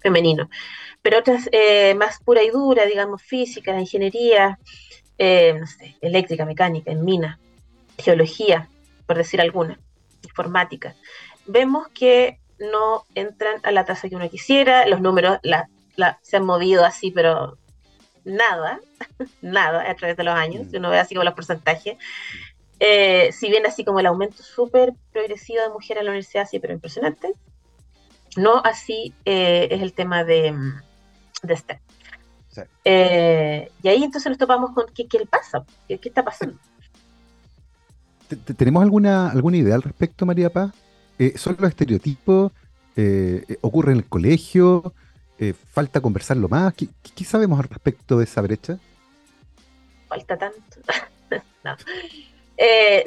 femenino. Pero otras eh, más pura y dura, digamos, física, ingeniería, eh, no sé, eléctrica, mecánica, en mina, geología, por decir alguna, informática, vemos que no entran a la tasa que uno quisiera, los números la, se han movido así, pero nada, nada a través de los años, si uno ve así como los porcentajes. Eh, si bien así como el aumento súper progresivo de mujeres en la universidad, sí, pero impresionante, no así es el tema de, de STEM. Eh, y ahí entonces nos topamos con qué, qué le pasa, qué, está pasando. ¿Tenemos alguna, alguna idea al respecto, María Paz? Eh, ¿Son los estereotipos? Eh, ¿Ocurre en el colegio? ¿Falta conversarlo más? ¿Qué, sabemos al respecto de esa brecha? Falta tanto. no.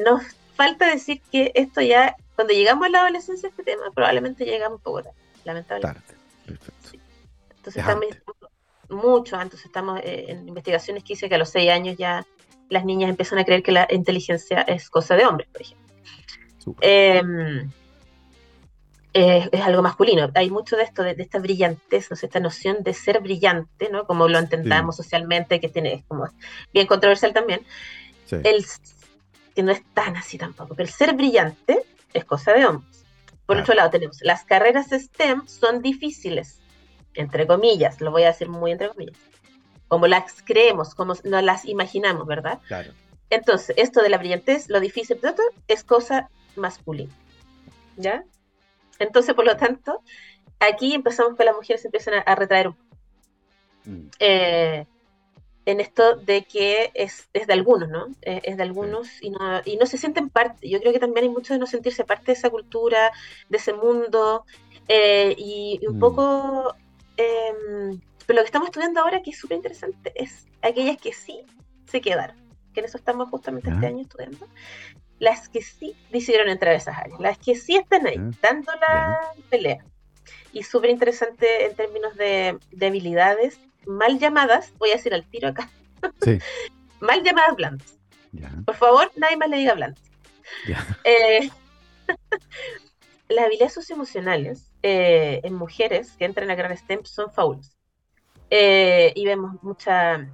nos falta decir que esto ya, cuando llegamos a la adolescencia, este tema, probablemente llegamos un poco tarde, lamentablemente. Perfecto. Entonces estamos mucho antes, estamos eh, en investigaciones que dice que a los seis años ya las niñas empiezan a creer que la inteligencia es cosa de hombres, por ejemplo. Es, algo masculino. Hay mucho de esto, de, esta brillantez, ¿no? esta noción de ser brillante, ¿no? como lo entendamos socialmente, que tiene como bien controversial también. El, que no es tan así tampoco, pero el ser brillante es cosa de hombres. Por otro lado, tenemos las carreras STEM son difíciles entre comillas, lo voy a decir muy entre comillas, como las creemos, como nos las imaginamos, ¿verdad? Claro. Entonces, esto de la brillantez, lo difícil, es cosa masculina, ¿ya? Entonces, por lo tanto, aquí empezamos que las mujeres empiezan a, retraer un poco. Mm. Eh, en esto de que es, de algunos, ¿no? Eh, es de algunos y, no, y no se sienten parte. Yo creo que también hay mucho de no sentirse parte de esa cultura, de ese mundo, eh, y, un mm. poco Em, Pero lo que estamos estudiando ahora, que es súper interesante, es aquellas que sí se quedaron, que en eso estamos justamente este año estudiando, las que sí decidieron entrar a esas áreas, las que sí están ahí, dando la pelea. Y súper interesante en términos de, habilidades mal llamadas, voy a decir al tiro acá, mal llamadas blandas. Por favor, nadie más le diga blandas. Eh, las habilidades socioemocionales eh, en mujeres que entran a Gran STEM son fabulosas. Eh, y vemos mucha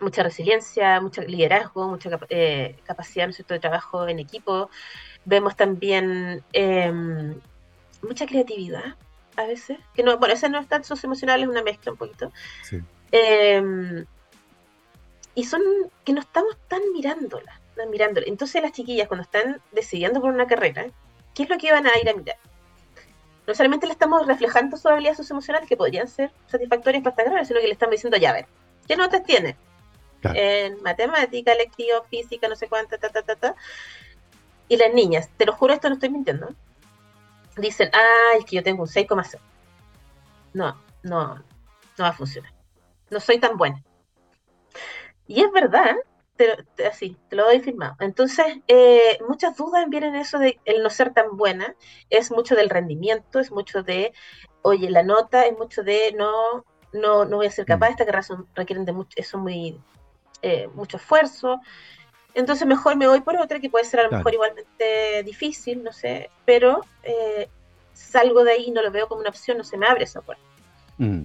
mucha resiliencia, mucho liderazgo, mucha eh, capacidad de trabajo en equipo. Vemos también em, mucha creatividad a veces, que no, bueno, ese no es tan socioemocional, es una mezcla un poquito. Em, y son que no estamos tan mirándola, mirándola. Entonces las chiquillas cuando están decidiendo por una carrera, ¿qué es lo que van a ir a mirar? No solamente le estamos reflejando sus habilidades socioemocionales que podrían ser satisfactorias para esta carrera, sino que le estamos diciendo, ya a ver, ¿qué notas en matemática, lectiva, física, no sé cuánta, ta, ta, ta, ta. Y las niñas, te lo juro, esto no estoy mintiendo, dicen, ay, es que yo tengo un 6,0. No, no, no va a funcionar. No soy tan buena. Y es verdad, te, así, te lo doy firmado. Entonces, eh, muchas dudas vienen en eso de el no ser tan buena, es mucho del rendimiento, es mucho de, oye, la nota, es mucho de no, no, no voy a ser capaz, mm. estas carreras requieren de mucho, eso muy eh, mucho esfuerzo. Entonces mejor me voy por otra que puede ser a lo mejor igualmente difícil, no sé, pero eh, salgo de ahí y no lo veo como una opción, no se me abre esa puerta. Mm.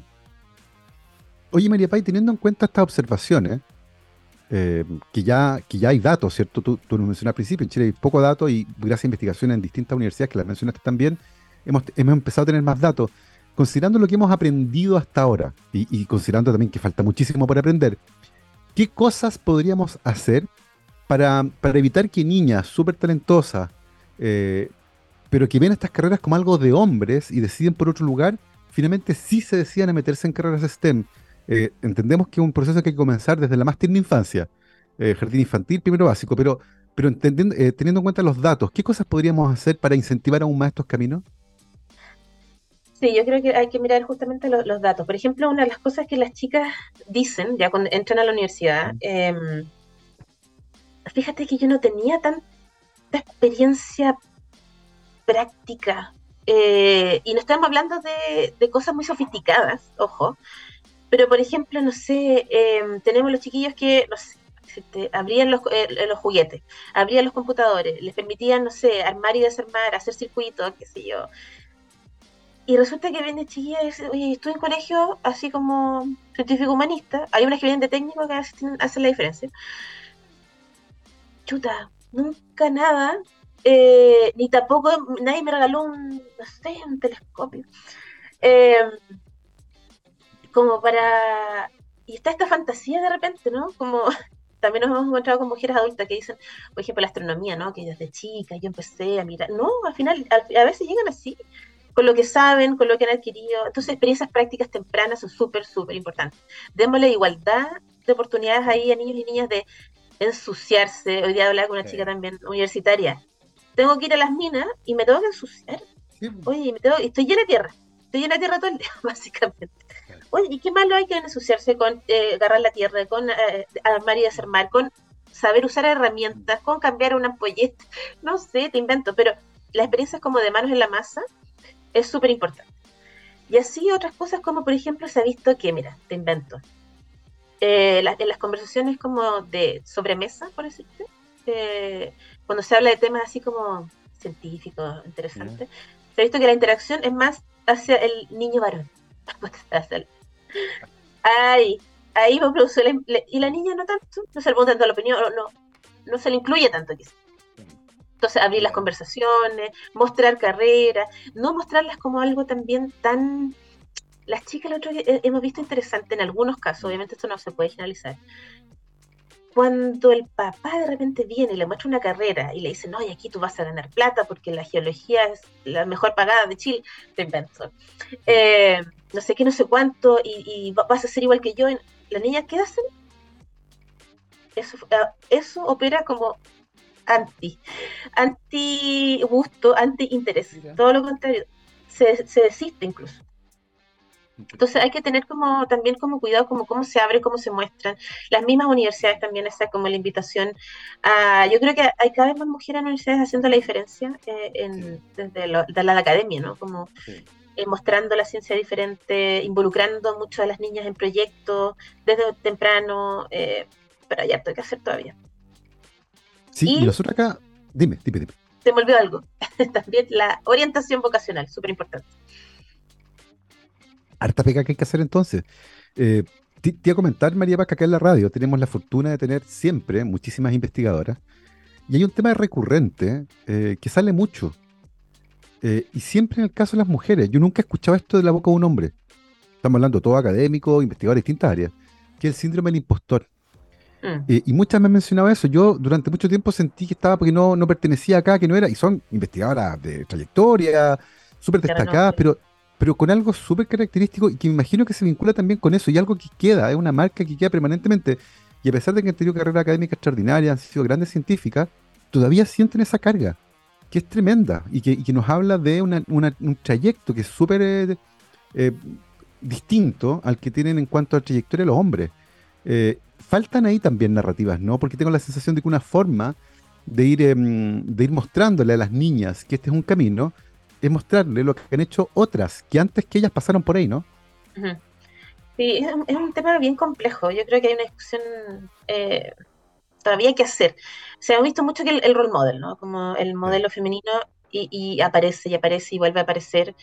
Oye, María Pay, teniendo en cuenta estas observaciones, eh, que, ya, que ya hay datos, ¿cierto? Tú, tú nos mencionaste al principio, en Chile hay poco datos y gracias a investigaciones en distintas universidades, que las mencionaste también, hemos, hemos empezado a tener más datos. Considerando lo que hemos aprendido hasta ahora y, y considerando también que falta muchísimo por aprender, ¿qué cosas podríamos hacer para, evitar que niñas súper talentosas, eh, pero que ven estas carreras como algo de hombres y deciden por otro lugar, finalmente sí se decidan a meterse en carreras STEM? Eh, entendemos que es un proceso que hay que comenzar desde la más tierna infancia, eh, jardín infantil, primero básico, pero, pero teniendo en cuenta los datos, ¿qué cosas podríamos hacer para incentivar aún más estos caminos? Sí, yo creo que hay que mirar justamente los datos. Por ejemplo, una de las cosas que las chicas dicen ya cuando entran a la universidad, em, fíjate que yo no tenía tanta experiencia práctica. Eh, y no estamos hablando de, cosas muy sofisticadas, ojo. Pero, por ejemplo, no sé, em, tenemos los chiquillos que, no sé, abrían los, eh, los, juguetes, abrían los computadores, les permitían, no sé, armar y desarmar, hacer circuitos, qué sé yo, y resulta que viene chiquilla y dice, oye, estoy en colegio así como científico humanista. Hay unas que vienen de técnico que hacen la diferencia. Chuta, nunca nada. Eh, ni tampoco nadie me regaló un, no sé, un telescopio. Em, como para... Y está esta fantasía de repente, ¿no? Como también nos hemos encontrado con mujeres adultas que dicen, por ejemplo, la astronomía, ¿no? Que desde chica yo empecé a mirar. No, al final, a veces llegan así con lo que saben, con lo que han adquirido. Entonces, experiencias prácticas tempranas son súper, súper importantes. Démosle igualdad de oportunidades ahí a niños y niñas de ensuciarse. Hoy día hablaba con una chica también universitaria. Tengo que ir a las minas y me tengo que ensuciar. Oye, me tengo, estoy llena de tierra. Estoy llena de tierra todo el día, básicamente. Oye, ¿y qué malo hay que ensuciarse con eh, agarrar la tierra, con eh, armar y desarmar, con saber usar herramientas, con cambiar una ampolleta? No sé, te invento, pero las experiencias como de manos en la masa es súper importante. Y así otras cosas como, por ejemplo, se ha visto que, mira, te invento, eh, en las conversaciones como de sobremesa, por decirte, eh, cuando se habla de temas así como científicos, interesantes, se ha visto que la interacción es más hacia el niño varón. ahí, ahí a y la niña no tanto, no se le tanto la opinión, no, no se le incluye tanto quizás. Entonces, abrir las conversaciones, mostrar carreras, no mostrarlas como algo también tan... Las chicas, lo otro que hemos visto interesante en algunos casos, obviamente esto no se puede generalizar, cuando el papá de repente viene y le muestra una carrera y le dice, no, y aquí tú vas a ganar plata porque la geología es la mejor pagada de Chile, te invento. Eh, no sé qué, no sé cuánto, y, vas a ser igual que yo. La niña, ¿qué hacen? Eso, ah, eso opera como anti, anti gusto, anti interés, todo lo contrario, se, desiste incluso. Entonces hay que tener como también como cuidado como cómo se abre, cómo se muestran. Las mismas universidades también esa como la invitación a, yo creo que hay cada vez más mujeres en universidades haciendo la diferencia eh, en, desde la academia, ¿no? Como eh, mostrando la ciencia diferente, involucrando mucho a las niñas en proyectos desde temprano, eh, pero hay harto que hacer todavía. Sí, y, nosotros acá, dime, dime, dime. Se me olvidó algo, también la orientación vocacional, súper importante. Harta pega que hay que hacer entonces. Eh, te, iba a comentar, María Paz, que acá en la radio tenemos la fortuna de tener siempre muchísimas investigadoras. Y hay un tema recurrente eh, que sale mucho, eh, y siempre en el caso de las mujeres, yo nunca he escuchado esto de la boca de un hombre. Estamos hablando todo académico, investigador de distintas áreas, que es el síndrome del impostor. Mm. Eh, y muchas me han mencionado eso. Yo durante mucho tiempo sentí que estaba porque no, no pertenecía acá, que no era, y son investigadoras de trayectoria, súper destacadas, pero, pero con algo súper característico y que me imagino que se vincula también con eso, y algo que queda, es una marca que queda permanentemente. Y a pesar de que han tenido carrera académica extraordinaria, han sido grandes científicas, todavía sienten esa carga que es tremenda y que, nos habla de un trayecto que es súper eh, eh, distinto al que tienen en cuanto a trayectoria los hombres. Eh, faltan ahí también narrativas, ¿no? Porque tengo la sensación de que una forma de ir, em, de ir mostrándole a las niñas que este es un camino es mostrarle lo que han hecho otras, que antes que ellas pasaron por ahí, ¿no? Sí, es un, tema bien complejo. Yo creo que hay una discusión todavía hay que hacer. Se ha visto mucho que el, role model, ¿no? Como el modelo femenino y, aparece y aparece y vuelve a aparecer.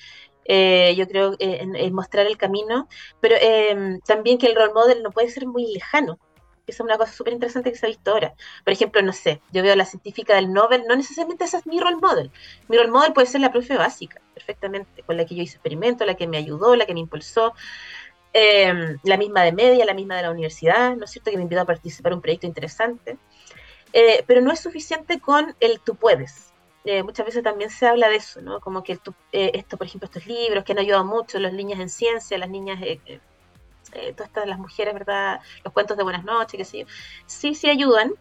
Eh, yo creo eh, en, mostrar el camino, pero em, también que el role model no puede ser muy lejano. Esa es una cosa súper interesante que se ha visto ahora. Por ejemplo, no sé, yo veo a la científica del Nobel, no necesariamente esa es mi role model. Mi role model puede ser la profe básica, perfectamente, con la que yo hice experimentos, la que me ayudó, la que me impulsó. Em, la misma de media, la misma de la universidad, ¿no es cierto? Que me invitó a participar en un proyecto interesante. Eh, pero no es suficiente con el tú puedes. Eh, muchas veces también se habla de eso, ¿no? Como que eh, esto, por ejemplo, estos libros que han ayudado mucho, las niñas en ciencia, las niñas, todas estas, las mujeres, ¿verdad? Los cuentos de buenas noches, qué sé yo. Sí, sí ayudan,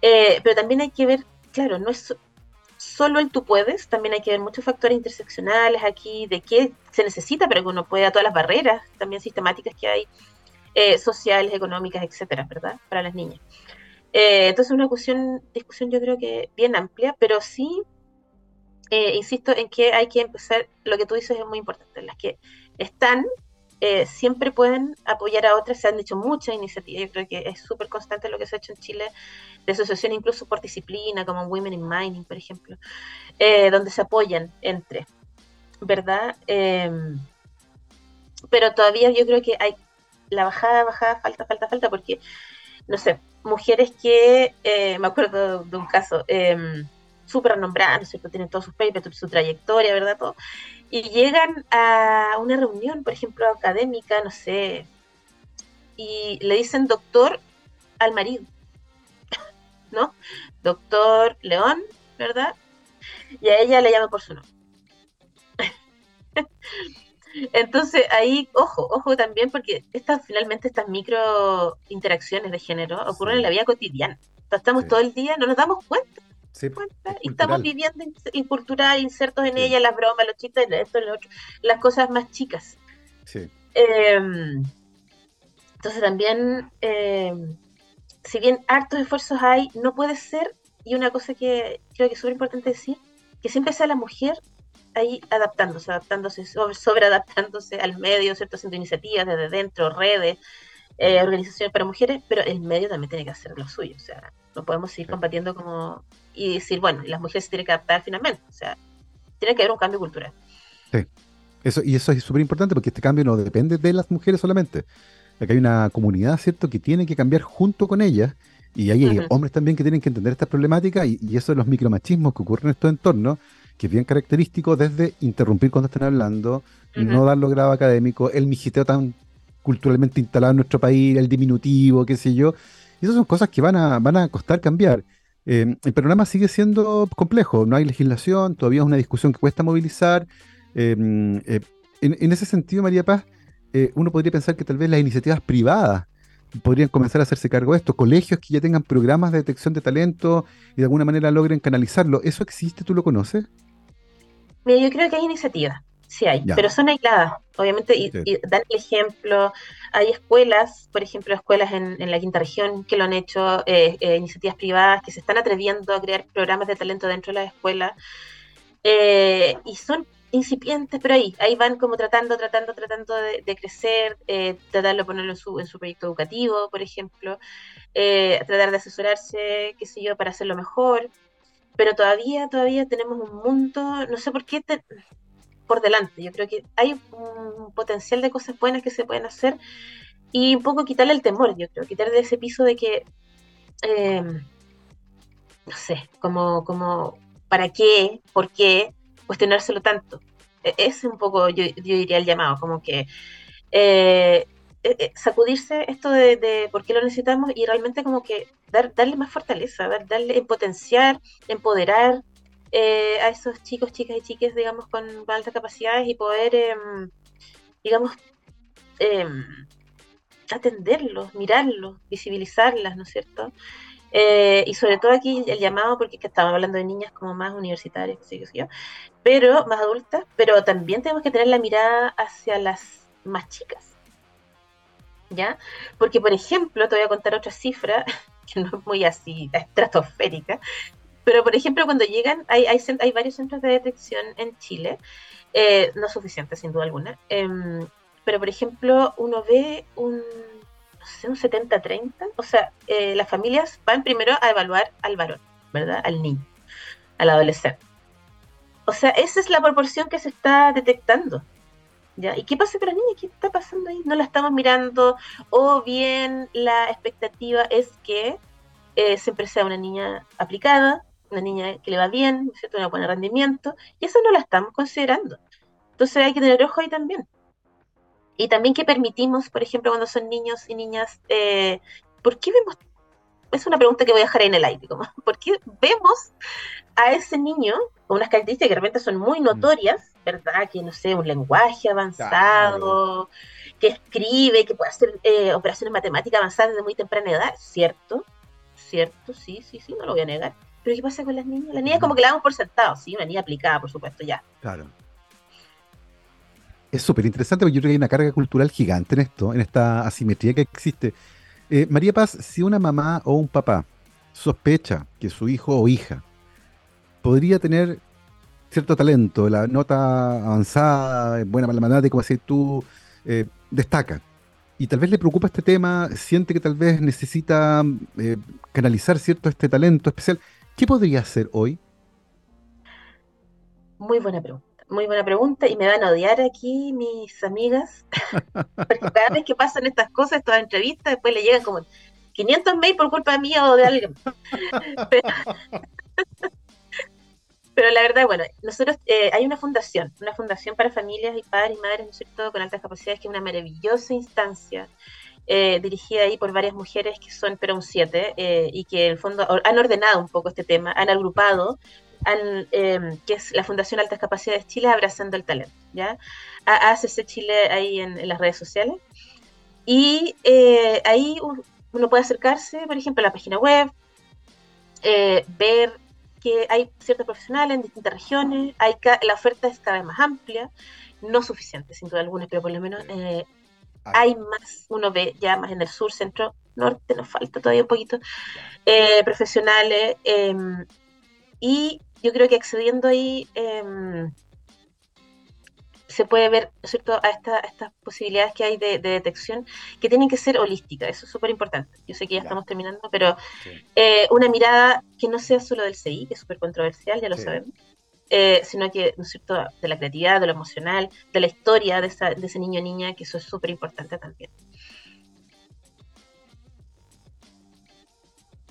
pero también hay que ver, claro, no es solo el tú puedes, también hay que ver muchos factores interseccionales aquí, de qué se necesita para que uno pueda, todas las barreras también sistemáticas que hay, eh, sociales, económicas, etcétera, ¿verdad? Para las niñas. Eh, entonces, una discusión, discusión yo creo que bien amplia, pero sí, eh, insisto en que hay que empezar, lo que tú dices es muy importante, las que están eh, siempre pueden apoyar a otras. Se han hecho muchas iniciativas. Yo creo que es súper constante lo que se ha hecho en Chile, de asociaciones incluso por disciplina, como Women in Mining, por ejemplo, eh, donde se apoyan entre, ¿verdad? Em, pero todavía yo creo que hay la bajada, bajada, falta, falta, falta, porque, no sé, mujeres que, eh, me acuerdo de un caso, em, súper nombradas, ¿no es cierto? Tienen todos sus papers, su trayectoria, ¿verdad? Y llegan a una reunión, por ejemplo, académica, no sé, y le dicen doctor al marido, ¿no? Doctor León, ¿verdad? Y a ella le llama por su nombre. Entonces ahí, ojo, ojo también, porque estas finalmente estas micro interacciones de género ocurren en la vida cotidiana. estamos todo el día, no nos damos cuenta y estamos viviendo incultural, insertos en ella, las bromas, los chistes, esto, lo otro, las cosas más chicas. Em, entonces también, em, si bien hartos esfuerzos hay, no puede ser, y una cosa que creo que es súper importante decir, que siempre sea la mujer ahí adaptándose, adaptándose, sobre, sobre adaptándose al medio, ¿cierto? Haciendo iniciativas desde dentro, redes, eh, organizaciones para mujeres, pero el medio también tiene que hacer lo suyo, o sea, no podemos seguir combatiendo como y decir, bueno, las mujeres se tienen que adaptar finalmente, o sea, tiene que haber un cambio cultural. Sí, eso, y eso es súper importante porque este cambio no depende de las mujeres solamente, Aquí hay una comunidad, ¿cierto?, que tiene que cambiar junto con ellas, y hay hombres también que tienen que entender estas problemáticas, y, y, eso de los micromachismos que ocurren en estos entornos, que es bien característico desde interrumpir cuando están hablando, no dar los grado académico, el mijiteo tan culturalmente instalado en nuestro país, el diminutivo, qué sé yo. Y esas son cosas que van a, van a costar cambiar. Eh, el panorama sigue siendo complejo, no hay legislación, todavía es una discusión que cuesta movilizar. Eh, eh, en, ese sentido, María Paz, uno podría pensar que tal vez las iniciativas privadas podrían comenzar a hacerse cargo de esto, colegios que ya tengan programas de detección de talento y de alguna manera logren canalizarlo. ¿Eso existe? ¿Tú lo conoces? Mira, yo creo que hay iniciativas sí hay, pero son aisladas, obviamente, y, dan el ejemplo. Hay escuelas, por ejemplo, escuelas en, la quinta región que lo han hecho, eh, eh, iniciativas privadas que se están atreviendo a crear programas de talento dentro de las escuelas. Eh, y son incipientes, pero ahí, ahí van como tratando, tratando, tratando de, crecer, tratar de ponerlo en su, en su proyecto educativo, por ejemplo, tratar de asesorarse, qué sé yo, para hacerlo mejor. Pero todavía, todavía tenemos un mundo, no sé por qué, por delante. Yo creo que hay un potencial de cosas buenas que se pueden hacer y un poco quitarle el temor, yo creo, quitarle ese piso de que, em, no sé, como, como, ¿para qué? ¿Por qué? Cuestionárselo tanto. E, es un poco, yo, diría, el llamado, como que eh, e, e, sacudirse esto de, por qué lo necesitamos y realmente como que dar, darle más fortaleza, darle potenciar, empoderar, eh, a esos chicos, chicas y chiques, digamos, con altas capacidades y poder, em, digamos, em, atenderlos, mirarlos, visibilizarlas, ¿no es cierto? Eh, y sobre todo aquí el llamado, porque es que estamos hablando de niñas como más universitarias, sí, que yo, pero más adultas, pero también tenemos que tener la mirada hacia las más chicas. ¿Ya? Porque, por ejemplo, te voy a contar otra cifra, que no es muy así estratosférica, pero, por ejemplo, cuando llegan, hay, hay, hay varios centros de detección en Chile, eh, no suficientes, sin duda alguna. Em, pero, por ejemplo, uno ve un, no sé, un 70-30. O sea, eh, las familias van primero a evaluar al varón, ¿verdad? Al niño, al adolescente. O sea, esa es la proporción que se está detectando. ¿Ya? ¿Y qué pasa con la niña? ¿Qué está pasando ahí? No la estamos mirando. O bien la expectativa es que eh, siempre sea una niña aplicada, una niña que le va bien, ¿no es cierto? Un buen rendimiento, y eso no la estamos considerando. Entonces hay que tener ojo ahí también. Y también que permitimos, por ejemplo, cuando son niños y niñas, eh, ¿por qué vemos? Es una pregunta que voy a dejar ahí en el aire, como, ¿por qué vemos a ese niño con unas características que de repente son muy mm. notorias, ¿verdad? Que no sé, un lenguaje avanzado, que escribe, que puede hacer eh, operaciones matemáticas avanzadas desde muy temprana edad, ¿cierto? ¿Cierto? Sí, sí, sí, no lo voy a negar pero ¿qué pasa con las niñas? Las niñas como que la damos por sentado, sí, una niña aplicada, por supuesto, ya. Claro. Es súper interesante porque yo creo que hay una carga cultural gigante en esto, en esta asimetría que existe. Eh, María Paz, si una mamá o un papá sospecha que su hijo o hija podría tener cierto talento, la nota avanzada, buena para la matemática, como decir tú, eh, destaca, y tal vez le preocupa este tema, siente que tal vez necesita eh, canalizar cierto este talento especial, ¿Qué podría hacer hoy? Muy buena pregunta. Muy buena pregunta y me van a odiar aquí mis amigas, porque cada vez que pasan estas cosas, estas entrevistas, después le llegan como 500 mails por culpa mía o de alguien. Pero, la verdad, bueno, nosotros eh, hay una fundación, una fundación para familias y padres y madres, ¿no es cierto?, con altas capacidades, que es una maravillosa instancia eh, dirigida ahí por varias mujeres que son pero un 7 eh, y que en el fondo han ordenado un poco este tema, han agrupado, han, em, que es la Fundación Altas Capacidades Chile Abrazando el Talento, ¿ya? ACC Chile ahí en, las redes sociales. Y eh, ahí uno puede acercarse, por ejemplo, a la página web, ver que hay ciertos profesionales en distintas regiones, hay la oferta es cada vez más amplia, no suficiente, sin duda alguna, pero por lo menos hay más, uno ve ya más en el sur, centro, norte, nos falta todavía un poquito, eh, profesionales. Em, y yo creo que accediendo ahí em, se puede ver ¿cierto? A, estas posibilidades que hay de, detección que tienen que ser holísticas, eso es súper importante. Yo sé que ya, estamos terminando, pero eh, una mirada que no sea solo del CI, que es súper controversial, ya lo sabemos, eh, sino que, ¿no es cierto?, de la creatividad, de lo emocional, de la historia de, ese niño o niña, que eso es súper importante también.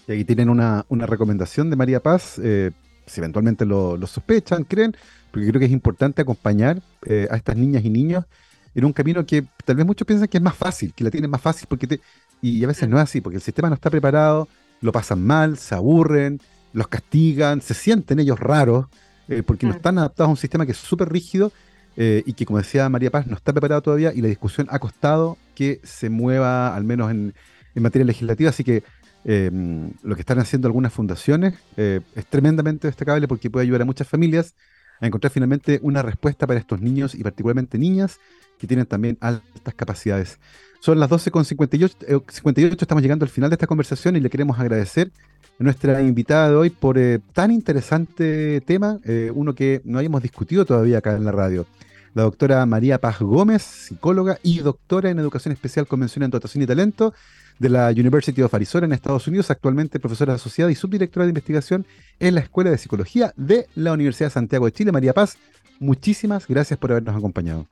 Y aquí tienen una, recomendación de María Paz, eh, si eventualmente lo, sospechan, creen, porque creo que es importante acompañar eh, a estas niñas y niños en un camino que tal vez muchos piensan que es más fácil, que la tienen más fácil, porque te, y a veces no es así, porque el sistema no está preparado, lo pasan mal, se aburren, los castigan, se sienten ellos raros, eh, porque no están adaptados a un sistema que es súper rígido eh, y que, como decía María Paz, no está preparado todavía y la discusión ha costado que se mueva, al menos en, materia legislativa. Así que em, lo que están haciendo algunas fundaciones eh, es tremendamente destacable porque puede ayudar a muchas familias a encontrar finalmente una respuesta para estos niños y particularmente niñas que tienen también altas capacidades. Son las 12.58, 58, estamos llegando al final de esta conversación y le queremos agradecer nuestra invitada de hoy por eh, tan interesante tema, eh, uno que no habíamos discutido todavía acá en la radio. La doctora María Paz Gómez, psicóloga y doctora en Educación Especial Convención en Dotación y Talento de la University of Arizona en Estados Unidos, actualmente profesora asociada y subdirectora de investigación en la Escuela de Psicología de la Universidad de Santiago de Chile. María Paz, muchísimas gracias por habernos acompañado.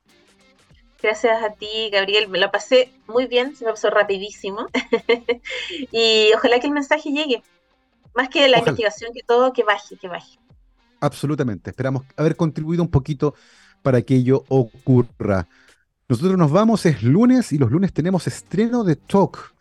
Gracias a ti, Gabriel. Me lo pasé muy bien, se me pasó rapidísimo. y ojalá que el mensaje llegue. Más que la investigación, que todo, que baje, que baje. Absolutamente. Esperamos haber contribuido un poquito para que ello ocurra. Nosotros nos vamos, es lunes y los lunes tenemos estreno de Talk.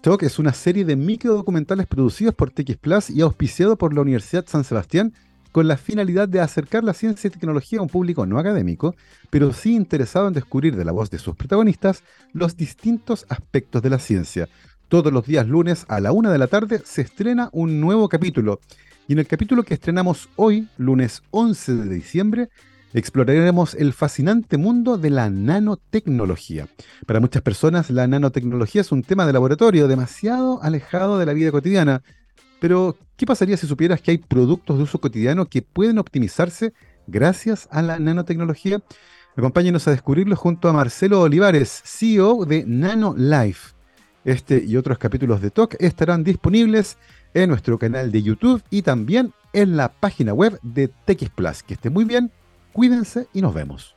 Talk es una serie de micro documentales producidos por TX Plus y auspiciado por la Universidad San Sebastián con la finalidad de acercar la ciencia y tecnología a un público no académico, pero sí interesado en descubrir de la voz de sus protagonistas los distintos aspectos de la ciencia. Todos los días lunes a la una de la tarde se estrena un nuevo capítulo. Y en el capítulo que estrenamos hoy, lunes 11 de diciembre, exploraremos el fascinante mundo de la nanotecnología. Para muchas personas, la nanotecnología es un tema de laboratorio demasiado alejado de la vida cotidiana, pero, ¿qué pasaría si supieras que hay productos de uso cotidiano que pueden optimizarse gracias a la nanotecnología? Acompáñenos a descubrirlo junto a Marcelo Olivares, CEO de NanoLife. Este y otros capítulos de Talk estarán disponibles en nuestro canal de YouTube y también en la página web de TX Plus. Que esté muy bien, cuídense y nos vemos.